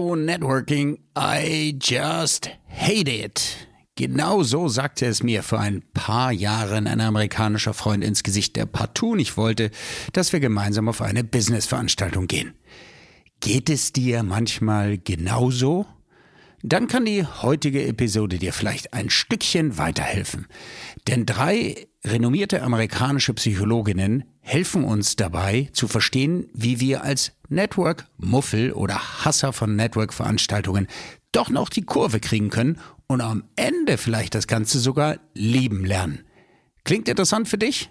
Networking, I just hate it. Genau so sagte es mir vor ein paar Jahren ein amerikanischer Freund ins Gesicht, der partout nicht wollte, dass wir gemeinsam auf eine Businessveranstaltung gehen. Geht es dir manchmal genauso? Dann kann die heutige Episode dir vielleicht ein Stückchen weiterhelfen. Denn drei renommierte amerikanische Psychologinnen helfen uns dabei zu verstehen, wie wir als Network-Muffel oder Hasser von Network-Veranstaltungen doch noch die Kurve kriegen können und am Ende vielleicht das Ganze sogar lieben lernen. Klingt interessant für dich?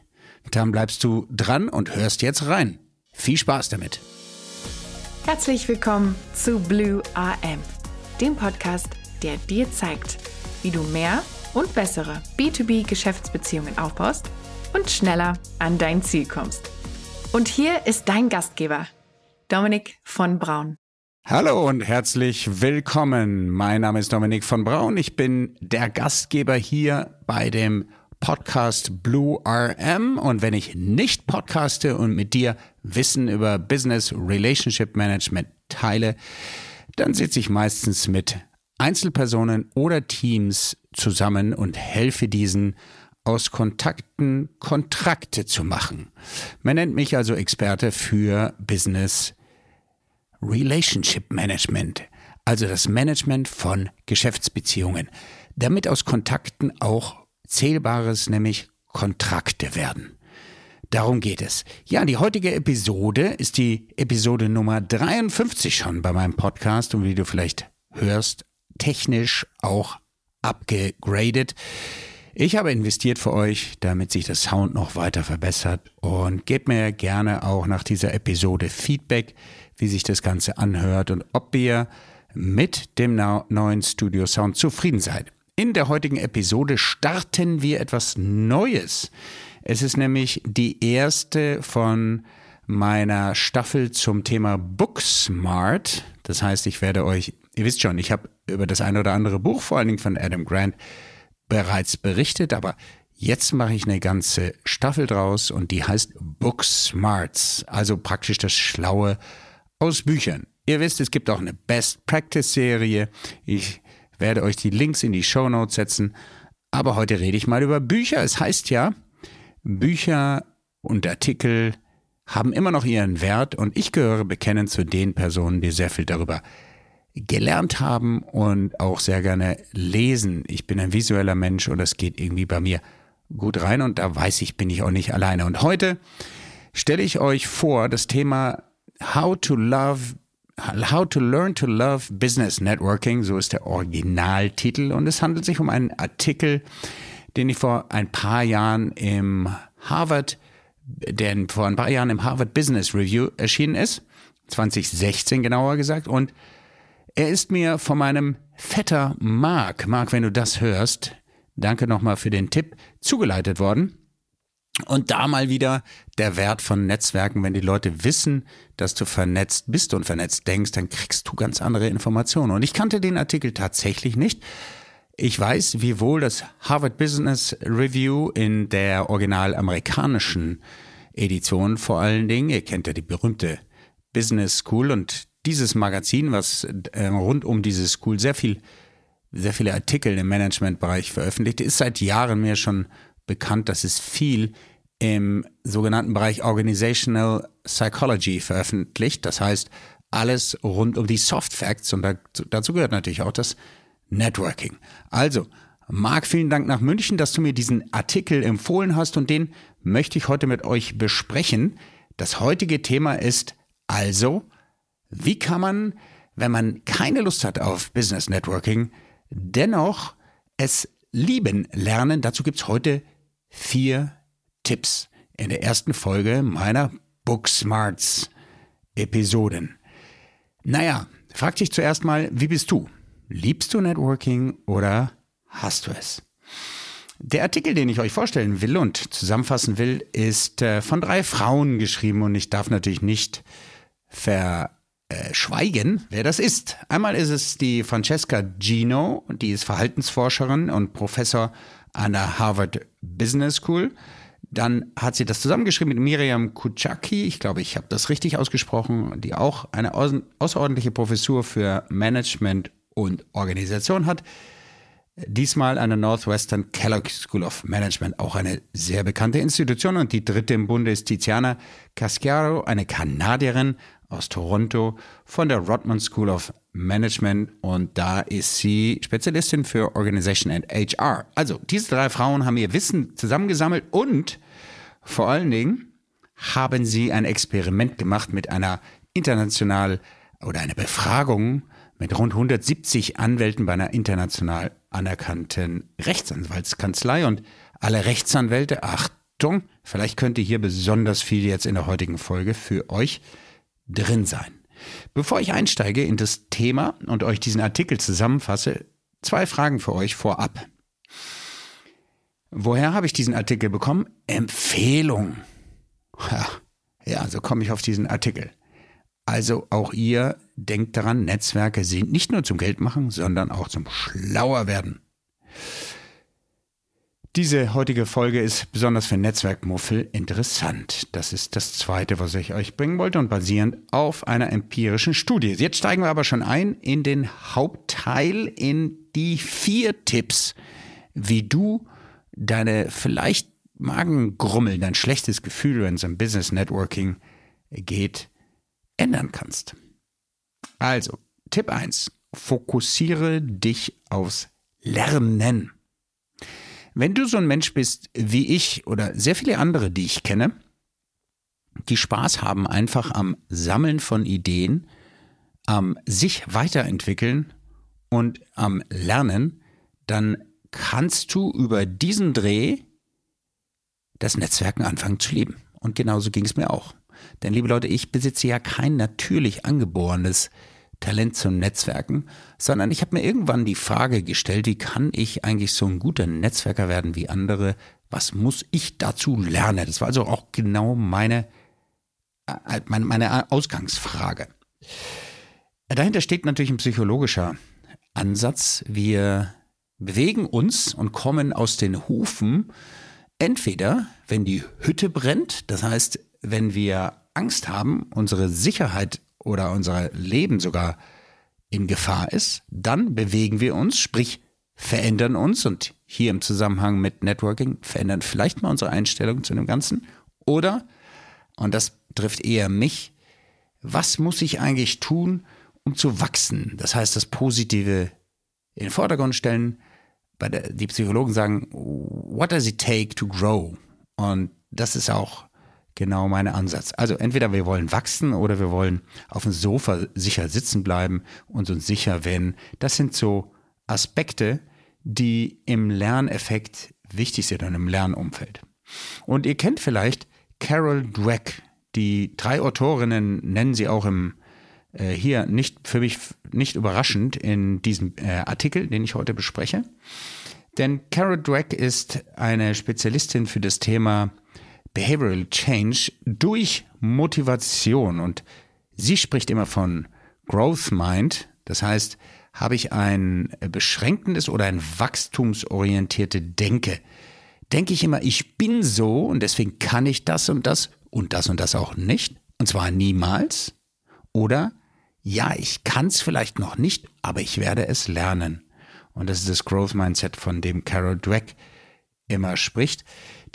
Dann bleibst du dran und hörst jetzt rein. Viel Spaß damit. Herzlich willkommen zu Blue AM, dem Podcast, der dir zeigt, wie du mehr und bessere B2B-Geschäftsbeziehungen aufbaust und schneller an dein Ziel kommst. Und hier ist dein Gastgeber, Dominik von Braun. Hallo und herzlich willkommen. Mein Name ist Dominik von Braun. Ich bin der Gastgeber hier bei dem Podcast Blue RM. Und wenn ich nicht podcaste und mit dir Wissen über Business Relationship Management teile, dann sitze ich meistens mit Einzelpersonen oder Teams zusammen und helfe diesen aus Kontakten Kontrakte zu machen. Man nennt mich also Experte für Business Relationship Management, also das Management von Geschäftsbeziehungen, damit aus Kontakten auch Zählbares, nämlich Kontrakte werden. Darum geht es. Ja, die heutige Episode ist die Episode Nummer 53 schon bei meinem Podcast und wie du vielleicht hörst, technisch auch abgegradet. Ich habe investiert für euch, damit sich das Sound noch weiter verbessert und gebt mir gerne auch nach dieser Episode Feedback, wie sich das Ganze anhört und ob ihr mit dem neuen Studio Sound zufrieden seid. In der heutigen Episode starten wir etwas Neues. Es ist nämlich die erste von meiner Staffel zum Thema Booksmart. Das heißt, ich werde euch, ihr wisst schon, ich habe über das eine oder andere Buch, vor allen Dingen von Adam Grant, bereits berichtet, aber jetzt mache ich eine ganze Staffel draus und die heißt Booksmarts, also praktisch das Schlaue aus Büchern. Ihr wisst, es gibt auch eine Best Practice Serie. Ich werde euch die Links in die Show Notes setzen. Aber heute rede ich mal über Bücher. Es heißt ja, Bücher und Artikel haben immer noch ihren Wert und ich gehöre bekennend zu den Personen, die sehr viel darüber gelernt haben und auch sehr gerne lesen. Ich bin ein visueller Mensch und das geht irgendwie bei mir gut rein und da weiß ich, bin ich auch nicht alleine. Und heute stelle ich euch vor das Thema How to Love How to Learn to Love Business Networking, so ist der Originaltitel und es handelt sich um einen Artikel, den ich vor ein paar Jahren im Harvard, der vor ein paar Jahren im Harvard Business Review erschienen ist, 2016 genauer gesagt und er ist mir von meinem Vetter Mark, Mark, wenn du das hörst, danke nochmal für den Tipp, zugeleitet worden. Und da mal wieder der Wert von Netzwerken, wenn die Leute wissen, dass du vernetzt bist und vernetzt denkst, dann kriegst du ganz andere Informationen. Und ich kannte den Artikel tatsächlich nicht. Ich weiß, wie wohl das Harvard Business Review in der original amerikanischen Edition vor allen Dingen, ihr kennt ja die berühmte Business School und dieses Magazin, was äh, rund um diese School sehr viel, sehr viele Artikel im Managementbereich veröffentlicht, ist seit Jahren mir schon bekannt, dass es viel im sogenannten Bereich Organizational Psychology veröffentlicht. Das heißt, alles rund um die Soft Facts und dazu gehört natürlich auch das Networking. Also, Marc, vielen Dank nach München, dass du mir diesen Artikel empfohlen hast und den möchte ich heute mit euch besprechen. Das heutige Thema ist also wie kann man, wenn man keine Lust hat auf Business Networking, dennoch es lieben lernen? Dazu gibt's heute vier Tipps in der ersten Folge meiner Booksmarts Episoden. Naja, frag dich zuerst mal, wie bist du? Liebst du Networking oder hast du es? Der Artikel, den ich euch vorstellen will und zusammenfassen will, ist äh, von drei Frauen geschrieben und ich darf natürlich nicht ver äh, schweigen, wer das ist. Einmal ist es die Francesca Gino, die ist Verhaltensforscherin und Professor an der Harvard Business School. Dann hat sie das zusammengeschrieben mit Miriam Kuchaki, ich glaube, ich habe das richtig ausgesprochen, die auch eine außerordentliche Professur für Management und Organisation hat. Diesmal an der Northwestern Kellogg School of Management, auch eine sehr bekannte Institution. Und die dritte im Bunde ist Tiziana Casciaro, eine Kanadierin aus Toronto von der Rodman School of Management. Und da ist sie Spezialistin für Organization and HR. Also, diese drei Frauen haben ihr Wissen zusammengesammelt und vor allen Dingen haben sie ein Experiment gemacht mit einer international oder einer Befragung mit rund 170 Anwälten bei einer international anerkannten Rechtsanwaltskanzlei und alle Rechtsanwälte, Achtung, vielleicht könnte hier besonders viel jetzt in der heutigen Folge für euch drin sein. Bevor ich einsteige in das Thema und euch diesen Artikel zusammenfasse, zwei Fragen für euch vorab. Woher habe ich diesen Artikel bekommen? Empfehlung. Ja, so komme ich auf diesen Artikel. Also auch ihr denkt daran, Netzwerke sind nicht nur zum Geldmachen, sondern auch zum Schlauerwerden. Diese heutige Folge ist besonders für Netzwerkmuffel interessant. Das ist das zweite, was ich euch bringen wollte und basierend auf einer empirischen Studie. Jetzt steigen wir aber schon ein in den Hauptteil, in die vier Tipps, wie du deine vielleicht Magengrummeln, dein schlechtes Gefühl, wenn es um Business Networking geht, ändern kannst. Also, Tipp 1. Fokussiere dich aufs Lernen. Wenn du so ein Mensch bist wie ich oder sehr viele andere, die ich kenne, die Spaß haben einfach am Sammeln von Ideen, am sich weiterentwickeln und am Lernen, dann kannst du über diesen Dreh das Netzwerken anfangen zu lieben. Und genauso ging es mir auch. Denn liebe Leute, ich besitze ja kein natürlich angeborenes Talent zum Netzwerken, sondern ich habe mir irgendwann die Frage gestellt, wie kann ich eigentlich so ein guter Netzwerker werden wie andere? Was muss ich dazu lernen? Das war also auch genau meine, äh, meine, meine Ausgangsfrage. Dahinter steht natürlich ein psychologischer Ansatz. Wir bewegen uns und kommen aus den Hufen entweder, wenn die Hütte brennt, das heißt, wenn wir Angst haben, unsere Sicherheit oder unser Leben sogar in Gefahr ist, dann bewegen wir uns, sprich verändern uns und hier im Zusammenhang mit Networking verändern vielleicht mal unsere Einstellung zu dem Ganzen oder, und das trifft eher mich, was muss ich eigentlich tun, um zu wachsen? Das heißt, das Positive in den Vordergrund stellen. Der, die Psychologen sagen, what does it take to grow? Und das ist auch genau mein Ansatz. Also entweder wir wollen wachsen oder wir wollen auf dem Sofa sicher sitzen bleiben und uns sicher werden. Das sind so Aspekte, die im Lerneffekt wichtig sind und im Lernumfeld. Und ihr kennt vielleicht Carol Dweck. Die drei Autorinnen nennen sie auch im äh, hier nicht für mich nicht überraschend in diesem äh, Artikel, den ich heute bespreche. Denn Carol Dweck ist eine Spezialistin für das Thema Behavioral Change durch Motivation. Und sie spricht immer von Growth Mind. Das heißt, habe ich ein beschränkendes oder ein wachstumsorientierte Denke. Denke ich immer, ich bin so und deswegen kann ich das und das und das und das auch nicht. Und zwar niemals. Oder ja, ich kann es vielleicht noch nicht, aber ich werde es lernen. Und das ist das Growth Mindset, von dem Carol Dweck immer spricht.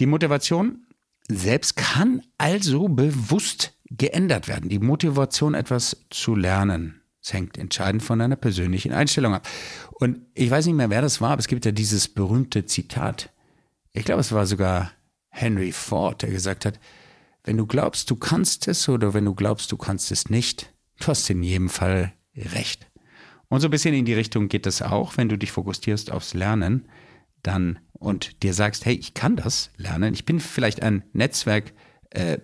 Die Motivation selbst kann also bewusst geändert werden. Die Motivation, etwas zu lernen. Es hängt entscheidend von deiner persönlichen Einstellung ab. Und ich weiß nicht mehr, wer das war, aber es gibt ja dieses berühmte Zitat. Ich glaube, es war sogar Henry Ford, der gesagt hat, wenn du glaubst, du kannst es oder wenn du glaubst, du kannst es nicht, du hast in jedem Fall recht. Und so ein bisschen in die Richtung geht es auch, wenn du dich fokussierst aufs Lernen, dann und dir sagst, hey, ich kann das lernen, ich bin vielleicht ein Netzwerk äh,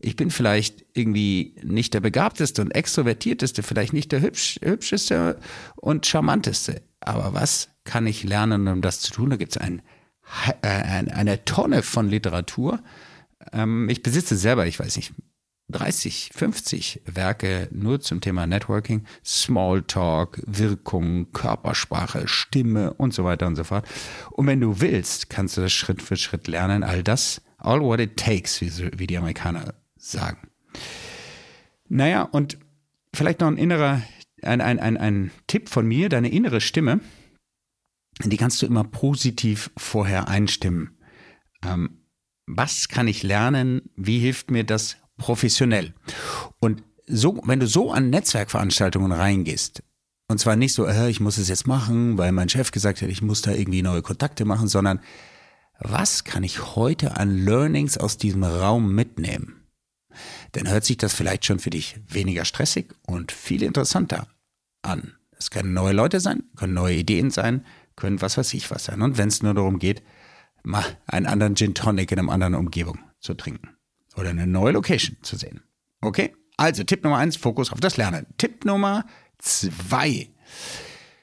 ich bin vielleicht irgendwie nicht der begabteste und extrovertierteste, vielleicht nicht der hübsch, hübscheste und charmanteste. Aber was kann ich lernen, um das zu tun? Da gibt es ein, äh, eine Tonne von Literatur. Ähm, ich besitze selber, ich weiß nicht, 30, 50 Werke nur zum Thema Networking, Smalltalk, Wirkung, Körpersprache, Stimme und so weiter und so fort. Und wenn du willst, kannst du das Schritt für Schritt lernen, all das All what it takes, wie, die Amerikaner sagen. Naja, und vielleicht noch ein innerer, ein, ein, ein, ein Tipp von mir, deine innere Stimme, die kannst du immer positiv vorher einstimmen. Ähm, was kann ich lernen? Wie hilft mir das professionell? Und so, wenn du so an Netzwerkveranstaltungen reingehst, und zwar nicht so, äh, ich muss es jetzt machen, weil mein Chef gesagt hat, ich muss da irgendwie neue Kontakte machen, sondern was kann ich heute an Learnings aus diesem Raum mitnehmen? Dann hört sich das vielleicht schon für dich weniger stressig und viel interessanter an. Es können neue Leute sein, können neue Ideen sein, können was weiß ich was sein. Und wenn es nur darum geht, mal einen anderen Gin Tonic in einer anderen Umgebung zu trinken oder eine neue Location zu sehen. Okay? Also Tipp Nummer eins, Fokus auf das Lernen. Tipp Nummer zwei,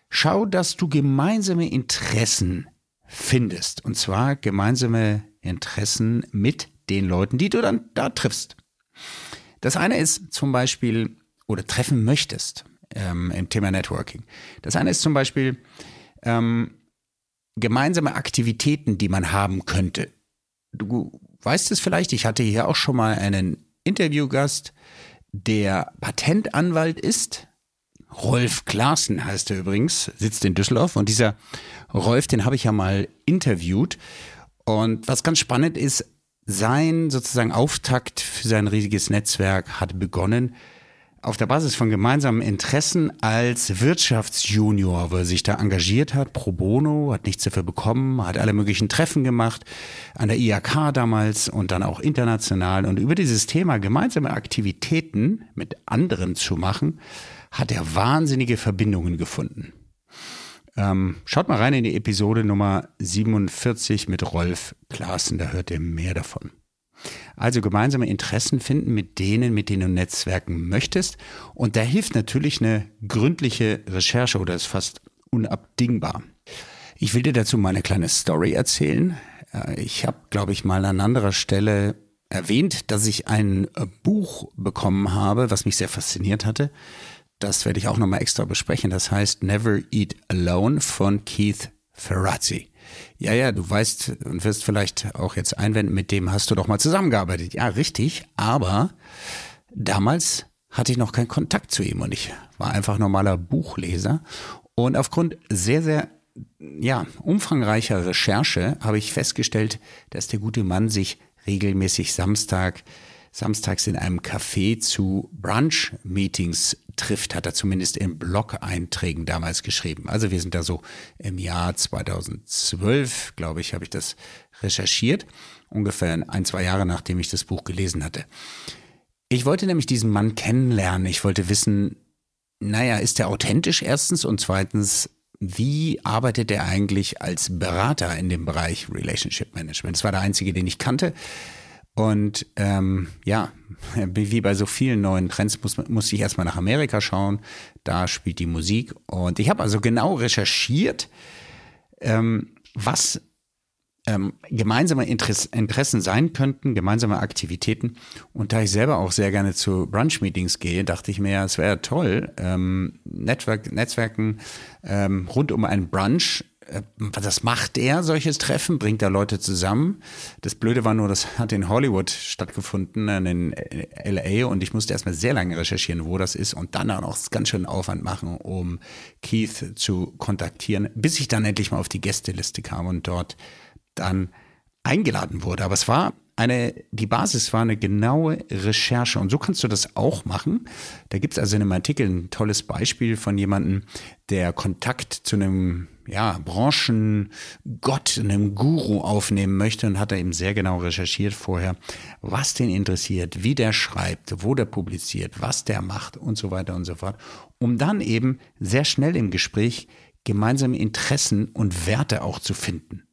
schau, dass du gemeinsame Interessen findest. Und zwar gemeinsame Interessen mit den Leuten, die du dann da triffst. Das eine ist zum Beispiel, oder treffen möchtest ähm, im Thema Networking. Das eine ist zum Beispiel ähm, gemeinsame Aktivitäten, die man haben könnte. Du weißt es vielleicht, ich hatte hier auch schon mal einen Interviewgast, der Patentanwalt ist. Rolf Klaassen heißt er übrigens, sitzt in Düsseldorf. Und dieser Rolf, den habe ich ja mal interviewt. Und was ganz spannend ist, sein sozusagen Auftakt für sein riesiges Netzwerk hat begonnen auf der Basis von gemeinsamen Interessen als Wirtschaftsjunior, wo er sich da engagiert hat, pro bono, hat nichts dafür bekommen, hat alle möglichen Treffen gemacht, an der IAK damals und dann auch international. Und über dieses Thema gemeinsame Aktivitäten mit anderen zu machen, hat er wahnsinnige Verbindungen gefunden. Ähm, schaut mal rein in die Episode Nummer 47 mit Rolf Klaassen, da hört ihr mehr davon. Also gemeinsame Interessen finden mit denen, mit denen du netzwerken möchtest. Und da hilft natürlich eine gründliche Recherche oder ist fast unabdingbar. Ich will dir dazu mal eine kleine Story erzählen. Äh, ich habe, glaube ich, mal an anderer Stelle erwähnt, dass ich ein Buch bekommen habe, was mich sehr fasziniert hatte. Das werde ich auch nochmal extra besprechen. Das heißt Never Eat Alone von Keith Ferrazzi. Ja, ja, du weißt und wirst vielleicht auch jetzt einwenden, mit dem hast du doch mal zusammengearbeitet. Ja, richtig, aber damals hatte ich noch keinen Kontakt zu ihm und ich war einfach normaler Buchleser und aufgrund sehr, sehr ja, umfangreicher Recherche habe ich festgestellt, dass der gute Mann sich regelmäßig Samstag samstags in einem Café zu Brunch-Meetings trifft, hat er zumindest in Blog-Einträgen damals geschrieben. Also wir sind da so im Jahr 2012, glaube ich, habe ich das recherchiert, ungefähr ein, zwei Jahre nachdem ich das Buch gelesen hatte. Ich wollte nämlich diesen Mann kennenlernen. Ich wollte wissen, naja, ist er authentisch erstens und zweitens, wie arbeitet er eigentlich als Berater in dem Bereich Relationship Management? Das war der einzige, den ich kannte. Und ähm, ja, wie bei so vielen neuen Trends muss, muss ich erstmal nach Amerika schauen. Da spielt die Musik. Und ich habe also genau recherchiert, ähm, was ähm, gemeinsame Interessen sein könnten, gemeinsame Aktivitäten. Und da ich selber auch sehr gerne zu Brunch-Meetings gehe, dachte ich mir, es wäre toll, ähm, Netzwerk, Netzwerken ähm, rund um einen Brunch das macht er, solches Treffen, bringt er Leute zusammen. Das Blöde war nur, das hat in Hollywood stattgefunden, in LA, und ich musste erstmal sehr lange recherchieren, wo das ist und dann auch ganz schön Aufwand machen, um Keith zu kontaktieren, bis ich dann endlich mal auf die Gästeliste kam und dort dann eingeladen wurde. Aber es war eine, die Basis war eine genaue Recherche und so kannst du das auch machen. Da gibt es also in einem Artikel ein tolles Beispiel von jemandem, der Kontakt zu einem ja, Branchengott, einem Guru aufnehmen möchte und hat er eben sehr genau recherchiert vorher, was den interessiert, wie der schreibt, wo der publiziert, was der macht und so weiter und so fort, um dann eben sehr schnell im Gespräch gemeinsame Interessen und Werte auch zu finden.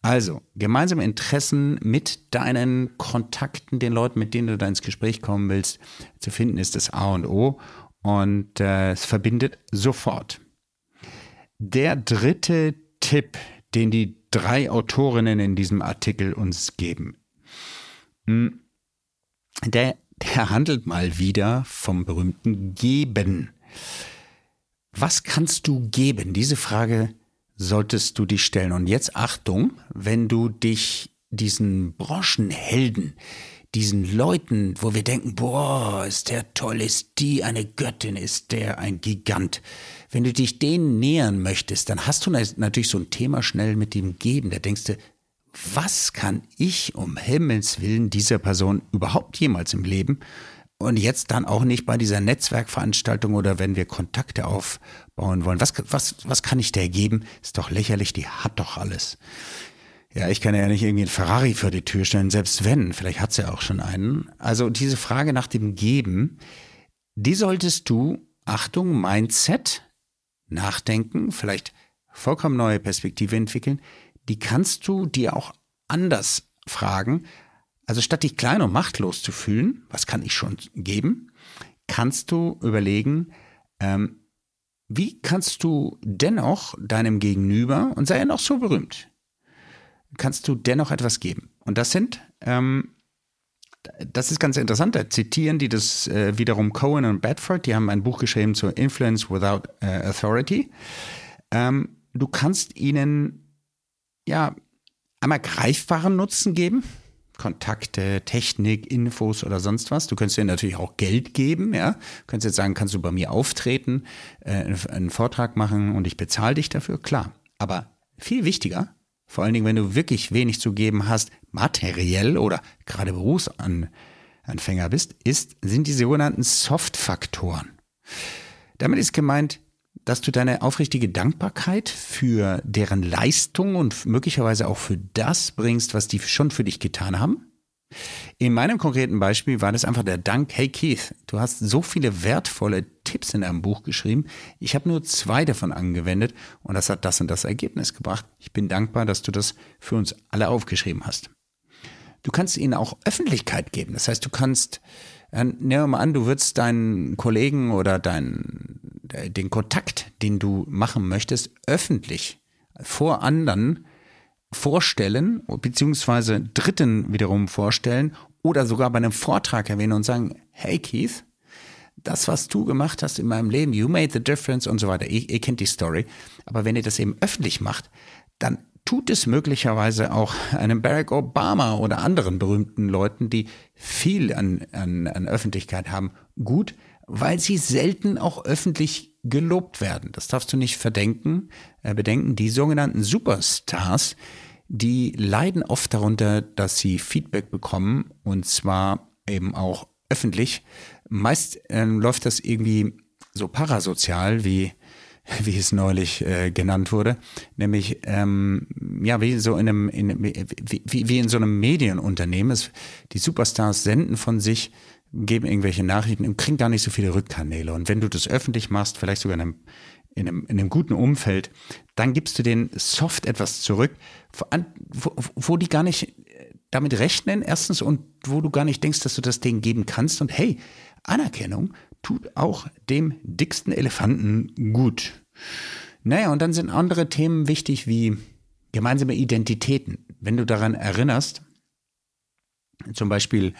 Also, gemeinsame Interessen mit deinen Kontakten, den Leuten, mit denen du da ins Gespräch kommen willst, zu finden, ist das A und O. Und äh, es verbindet sofort. Der dritte Tipp, den die drei Autorinnen in diesem Artikel uns geben, hm, der, der handelt mal wieder vom berühmten Geben. Was kannst du geben? Diese Frage solltest du dich stellen. Und jetzt Achtung, wenn du dich diesen Branchenhelden, diesen Leuten, wo wir denken, boah, ist der toll, ist die eine Göttin, ist der ein Gigant. Wenn du dich denen nähern möchtest, dann hast du natürlich so ein Thema schnell mit dem Geben. Da denkst du, was kann ich um Himmels Willen dieser Person überhaupt jemals im Leben? Und jetzt dann auch nicht bei dieser Netzwerkveranstaltung oder wenn wir Kontakte aufbauen wollen. Was, was, was kann ich der geben? Ist doch lächerlich, die hat doch alles. Ja, ich kann ja nicht irgendwie einen Ferrari vor die Tür stellen, selbst wenn, vielleicht hat sie ja auch schon einen. Also diese Frage nach dem Geben, die solltest du, Achtung, Mindset, nachdenken, vielleicht vollkommen neue Perspektive entwickeln, die kannst du dir auch anders fragen. Also statt dich klein und machtlos zu fühlen, was kann ich schon geben, kannst du überlegen, ähm, wie kannst du dennoch deinem Gegenüber, und sei er noch so berühmt, kannst du dennoch etwas geben. Und das sind, ähm, das ist ganz interessant, da zitieren die das äh, wiederum Cohen und Bedford, die haben ein Buch geschrieben zu Influence Without äh, Authority. Ähm, du kannst ihnen ja einmal greifbaren Nutzen geben, Kontakte, Technik, Infos oder sonst was. Du könntest dir natürlich auch Geld geben, ja. Du könntest jetzt sagen, kannst du bei mir auftreten, äh, einen Vortrag machen und ich bezahle dich dafür, klar. Aber viel wichtiger, vor allen Dingen, wenn du wirklich wenig zu geben hast, materiell oder gerade Berufsanfänger bist, ist, sind die sogenannten Soft-Faktoren. Damit ist gemeint, dass du deine aufrichtige Dankbarkeit für deren Leistung und möglicherweise auch für das bringst, was die schon für dich getan haben. In meinem konkreten Beispiel war das einfach der Dank, hey Keith, du hast so viele wertvolle Tipps in deinem Buch geschrieben. Ich habe nur zwei davon angewendet und das hat das und das Ergebnis gebracht. Ich bin dankbar, dass du das für uns alle aufgeschrieben hast. Du kannst ihnen auch Öffentlichkeit geben. Das heißt, du kannst, äh, nehmen mal an, du würdest deinen Kollegen oder deinen, den Kontakt, den du machen möchtest, öffentlich vor anderen vorstellen, beziehungsweise Dritten wiederum vorstellen oder sogar bei einem Vortrag erwähnen und sagen, hey Keith, das, was du gemacht hast in meinem Leben, you made the difference und so weiter. Ihr, ihr kennt die Story. Aber wenn ihr das eben öffentlich macht, dann tut es möglicherweise auch einem Barack Obama oder anderen berühmten Leuten, die viel an, an, an Öffentlichkeit haben, gut, weil sie selten auch öffentlich gelobt werden. Das darfst du nicht verdenken, äh, bedenken. Die sogenannten Superstars, die leiden oft darunter, dass sie Feedback bekommen und zwar eben auch öffentlich. Meist äh, läuft das irgendwie so parasozial, wie wie es neulich äh, genannt wurde, nämlich ähm, ja wie so in einem in, wie, wie in so einem Medienunternehmen. Es, die Superstars senden von sich geben irgendwelche Nachrichten und kriegen gar nicht so viele Rückkanäle. Und wenn du das öffentlich machst, vielleicht sogar in einem, in einem, in einem guten Umfeld, dann gibst du den soft etwas zurück, wo, wo die gar nicht damit rechnen, erstens, und wo du gar nicht denkst, dass du das Ding geben kannst. Und hey, Anerkennung tut auch dem dicksten Elefanten gut. Naja, und dann sind andere Themen wichtig wie gemeinsame Identitäten. Wenn du daran erinnerst, zum Beispiel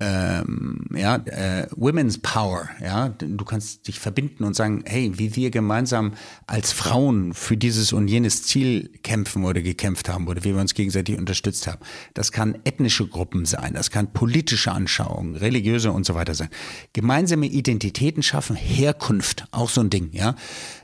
ähm, ja, äh, Women's Power, ja, du kannst dich verbinden und sagen, hey, wie wir gemeinsam als Frauen für dieses und jenes Ziel kämpfen oder gekämpft haben oder wie wir uns gegenseitig unterstützt haben. Das kann ethnische Gruppen sein, das kann politische Anschauungen, religiöse und so weiter sein. Gemeinsame Identitäten schaffen, Herkunft, auch so ein Ding, ja.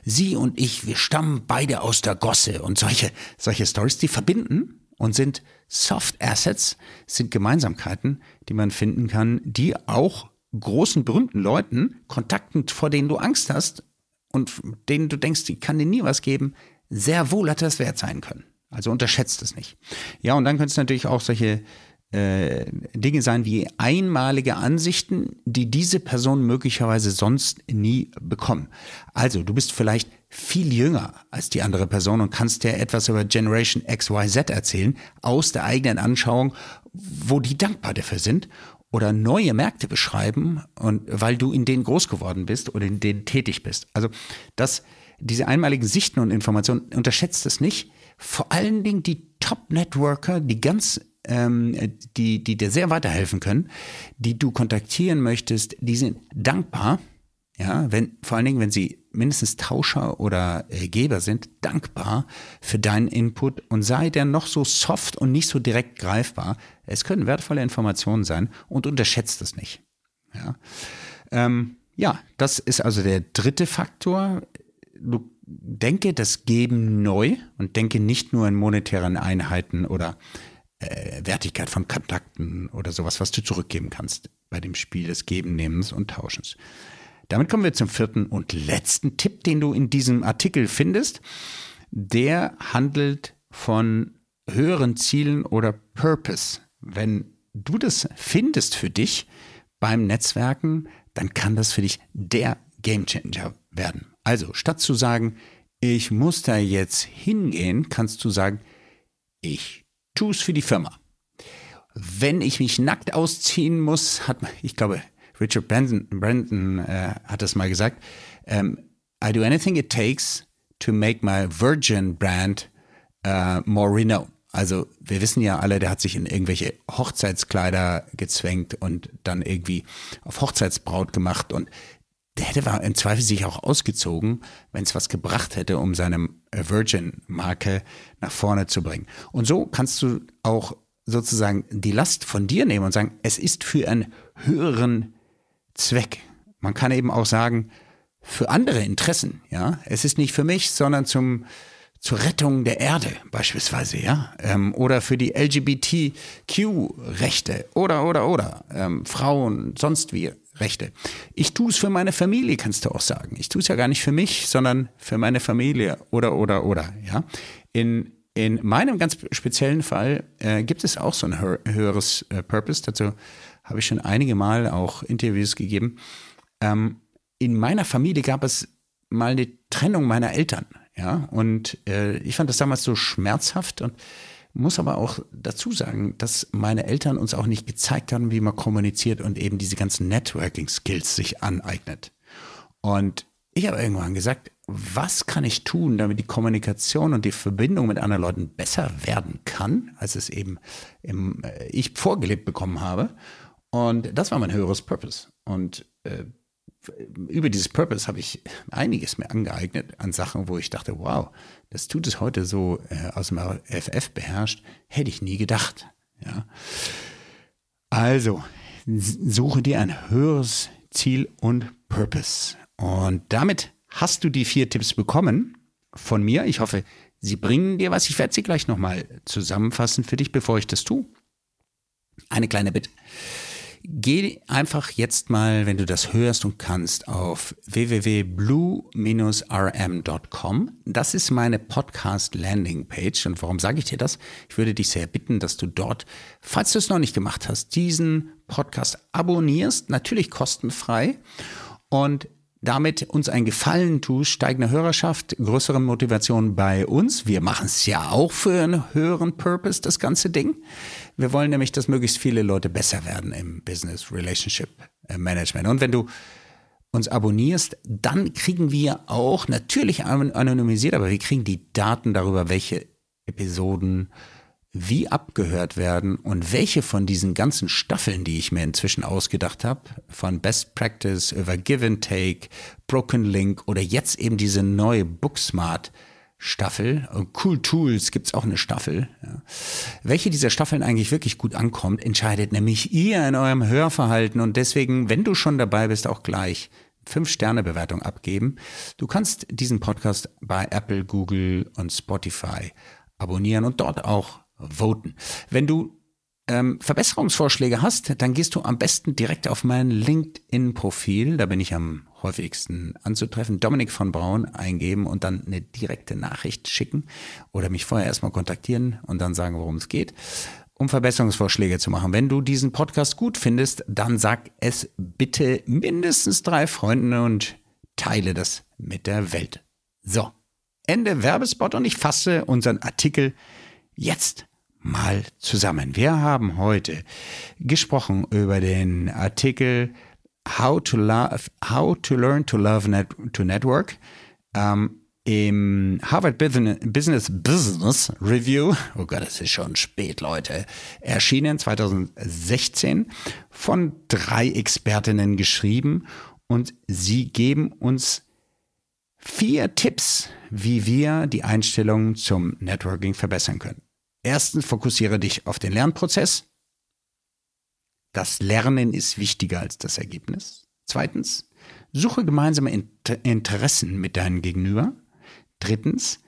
Sie und ich, wir stammen beide aus der Gosse und solche, solche Stories, die verbinden und sind Soft Assets, sind Gemeinsamkeiten, die man finden kann, die auch großen, berühmten Leuten, Kontakten, vor denen du Angst hast und denen du denkst, die kann dir nie was geben, sehr wohl hat das wert sein können. Also unterschätzt es nicht. Ja, und dann können es natürlich auch solche äh, Dinge sein wie einmalige Ansichten, die diese Person möglicherweise sonst nie bekommen. Also, du bist vielleicht viel jünger als die andere Person und kannst dir etwas über Generation XYZ erzählen, aus der eigenen Anschauung, wo die dankbar dafür sind oder neue Märkte beschreiben und weil du in denen groß geworden bist oder in denen tätig bist. Also das, diese einmaligen Sichten und Informationen, unterschätzt es nicht. Vor allen Dingen die Top-Networker, die ganz ähm, die, die dir sehr weiterhelfen können, die du kontaktieren möchtest, die sind dankbar, ja, wenn, vor allen Dingen, wenn sie mindestens Tauscher oder Geber sind, dankbar für deinen Input und sei der noch so soft und nicht so direkt greifbar. Es können wertvolle Informationen sein und unterschätzt es nicht. Ja, ähm, ja das ist also der dritte Faktor. Du denke das Geben neu und denke nicht nur in monetären Einheiten oder äh, Wertigkeit von Kontakten oder sowas, was du zurückgeben kannst bei dem Spiel des Geben, Nehmens und Tauschens. Damit kommen wir zum vierten und letzten Tipp, den du in diesem Artikel findest. Der handelt von höheren Zielen oder Purpose. Wenn du das findest für dich beim Netzwerken, dann kann das für dich der Gamechanger werden. Also statt zu sagen, ich muss da jetzt hingehen, kannst du sagen, ich tue es für die Firma. Wenn ich mich nackt ausziehen muss, hat, ich glaube, Richard Brandon, Brandon äh, hat das mal gesagt, um, ähm, I do anything it takes to make my Virgin Brand uh, more renowned. Also wir wissen ja alle, der hat sich in irgendwelche Hochzeitskleider gezwängt und dann irgendwie auf Hochzeitsbraut gemacht und der hätte im Zweifel sich auch ausgezogen, wenn es was gebracht hätte, um seine Virgin-Marke nach vorne zu bringen. Und so kannst du auch sozusagen die Last von dir nehmen und sagen, es ist für einen höheren Zweck. Man kann eben auch sagen, für andere Interessen, ja. Es ist nicht für mich, sondern zum, zur Rettung der Erde beispielsweise, ja. Ähm, oder für die LGBTQ-Rechte oder, oder, oder. Ähm, Frauen, sonst wie Rechte. Ich tue es für meine Familie, kannst du auch sagen. Ich tue es ja gar nicht für mich, sondern für meine Familie oder, oder, oder, ja. In, in meinem ganz speziellen Fall äh, gibt es auch so ein höheres äh, Purpose. Dazu habe ich schon einige Mal auch Interviews gegeben. Ähm, in meiner Familie gab es mal eine Trennung meiner Eltern. Ja, und äh, ich fand das damals so schmerzhaft und muss aber auch dazu sagen, dass meine Eltern uns auch nicht gezeigt haben, wie man kommuniziert und eben diese ganzen Networking-Skills sich aneignet. Und ich habe irgendwann gesagt, was kann ich tun, damit die Kommunikation und die Verbindung mit anderen Leuten besser werden kann, als es eben im, äh, ich vorgelebt bekommen habe. Und das war mein höheres Purpose. Und äh, über dieses Purpose habe ich einiges mir angeeignet an Sachen, wo ich dachte, wow, das tut es heute so äh, aus dem FF beherrscht, hätte ich nie gedacht. Ja. Also, suche dir ein höheres Ziel und Purpose. Und damit hast du die vier Tipps bekommen von mir. Ich hoffe, sie bringen dir was. Ich werde sie gleich nochmal zusammenfassen für dich, bevor ich das tue. Eine kleine Bitte. Geh einfach jetzt mal, wenn du das hörst und kannst, auf www.blue-rm.com. Das ist meine Podcast Landing Page. Und warum sage ich dir das? Ich würde dich sehr bitten, dass du dort, falls du es noch nicht gemacht hast, diesen Podcast abonnierst, natürlich kostenfrei. Und damit uns einen Gefallen tust, steigende Hörerschaft, größere Motivation bei uns. Wir machen es ja auch für einen höheren Purpose, das ganze Ding. Wir wollen nämlich, dass möglichst viele Leute besser werden im Business Relationship äh, Management. Und wenn du uns abonnierst, dann kriegen wir auch natürlich anonymisiert, aber wir kriegen die Daten darüber, welche Episoden wie abgehört werden und welche von diesen ganzen Staffeln, die ich mir inzwischen ausgedacht habe, von Best Practice über Give and Take, Broken Link oder jetzt eben diese neue Booksmart Staffel. Cool Tools gibt's auch eine Staffel. Ja. Welche dieser Staffeln eigentlich wirklich gut ankommt, entscheidet nämlich ihr in eurem Hörverhalten und deswegen, wenn du schon dabei bist, auch gleich fünf Sterne Bewertung abgeben. Du kannst diesen Podcast bei Apple, Google und Spotify abonnieren und dort auch voten. Wenn du ähm, Verbesserungsvorschläge hast, dann gehst du am besten direkt auf mein LinkedIn-Profil. Da bin ich am häufigsten anzutreffen. Dominik von Braun eingeben und dann eine direkte Nachricht schicken oder mich vorher erstmal kontaktieren und dann sagen, worum es geht, um Verbesserungsvorschläge zu machen. Wenn du diesen Podcast gut findest, dann sag es bitte mindestens drei Freunden und teile das mit der Welt. So, Ende Werbespot und ich fasse unseren Artikel jetzt mal zusammen. Wir haben heute gesprochen über den Artikel How to, love, How to Learn to Love net, to Network ähm, im Harvard Business, Business Review. Oh Gott, es ist schon spät, Leute. Erschienen 2016 von drei Expertinnen geschrieben und sie geben uns vier Tipps, wie wir die Einstellung zum Networking verbessern können. Erstens, fokussiere dich auf den Lernprozess. Das Lernen ist wichtiger als das Ergebnis. Zweitens, suche gemeinsame Interessen mit deinem Gegenüber. Drittens,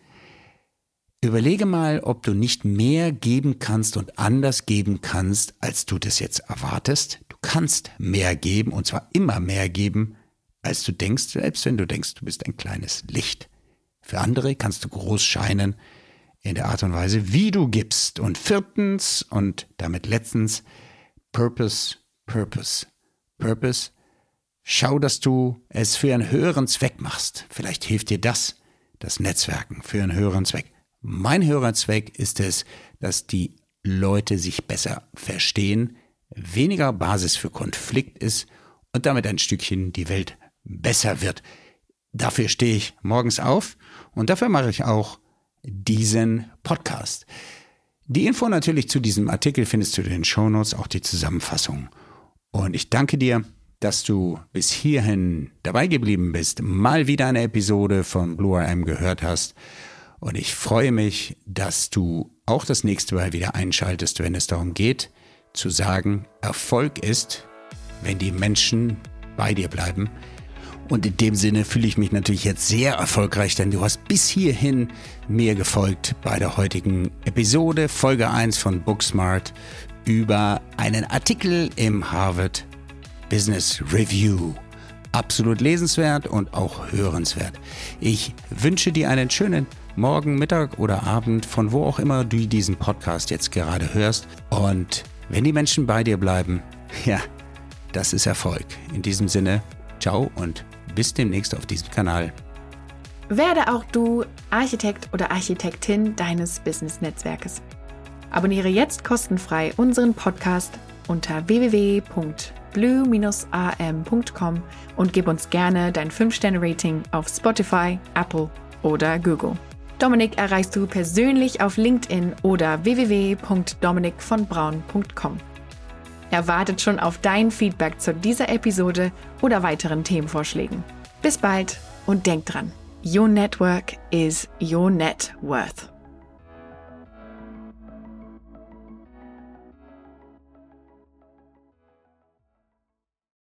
überlege mal, ob du nicht mehr geben kannst und anders geben kannst, als du das jetzt erwartest. Du kannst mehr geben und zwar immer mehr geben, als du denkst, selbst wenn du denkst, du bist ein kleines Licht. Für andere kannst du groß scheinen in der Art und Weise, wie du gibst. Und viertens und damit letztens, Purpose, Purpose, Purpose. Schau, dass du es für einen höheren Zweck machst. Vielleicht hilft dir das, das Netzwerken für einen höheren Zweck. Mein höherer Zweck ist es, dass die Leute sich besser verstehen, weniger Basis für Konflikt ist und damit ein Stückchen die Welt besser wird. Dafür stehe ich morgens auf und dafür mache ich auch diesen Podcast. Die Info natürlich zu diesem Artikel findest du in den Shownotes, auch die Zusammenfassung. Und ich danke dir, dass du bis hierhin dabei geblieben bist, mal wieder eine Episode von Blue RM gehört hast. Und ich freue mich, dass du auch das nächste Mal wieder einschaltest, wenn es darum geht, zu sagen, Erfolg ist, wenn die Menschen bei dir bleiben, und in dem Sinne fühle ich mich natürlich jetzt sehr erfolgreich, denn du hast bis hierhin mir gefolgt bei der heutigen Episode, Folge 1 von Booksmart, über einen Artikel im Harvard Business Review. Absolut lesenswert und auch hörenswert. Ich wünsche dir einen schönen Morgen, Mittag oder Abend, von wo auch immer du diesen Podcast jetzt gerade hörst. Und wenn die Menschen bei dir bleiben, ja, das ist Erfolg. In diesem Sinne, ciao und bis demnächst auf diesem Kanal. Werde auch du Architekt oder Architektin deines Business-Netzwerkes. Abonniere jetzt kostenfrei unseren Podcast unter www.blue-am.com und gib uns gerne dein 5-Sterne-Rating auf Spotify, Apple oder Google. Dominik erreichst du persönlich auf LinkedIn oder www.dominikvonbraun.com. Er wartet schon auf dein Feedback zu dieser Episode oder weiteren Themenvorschlägen. Bis bald und denk dran, your network is your net worth.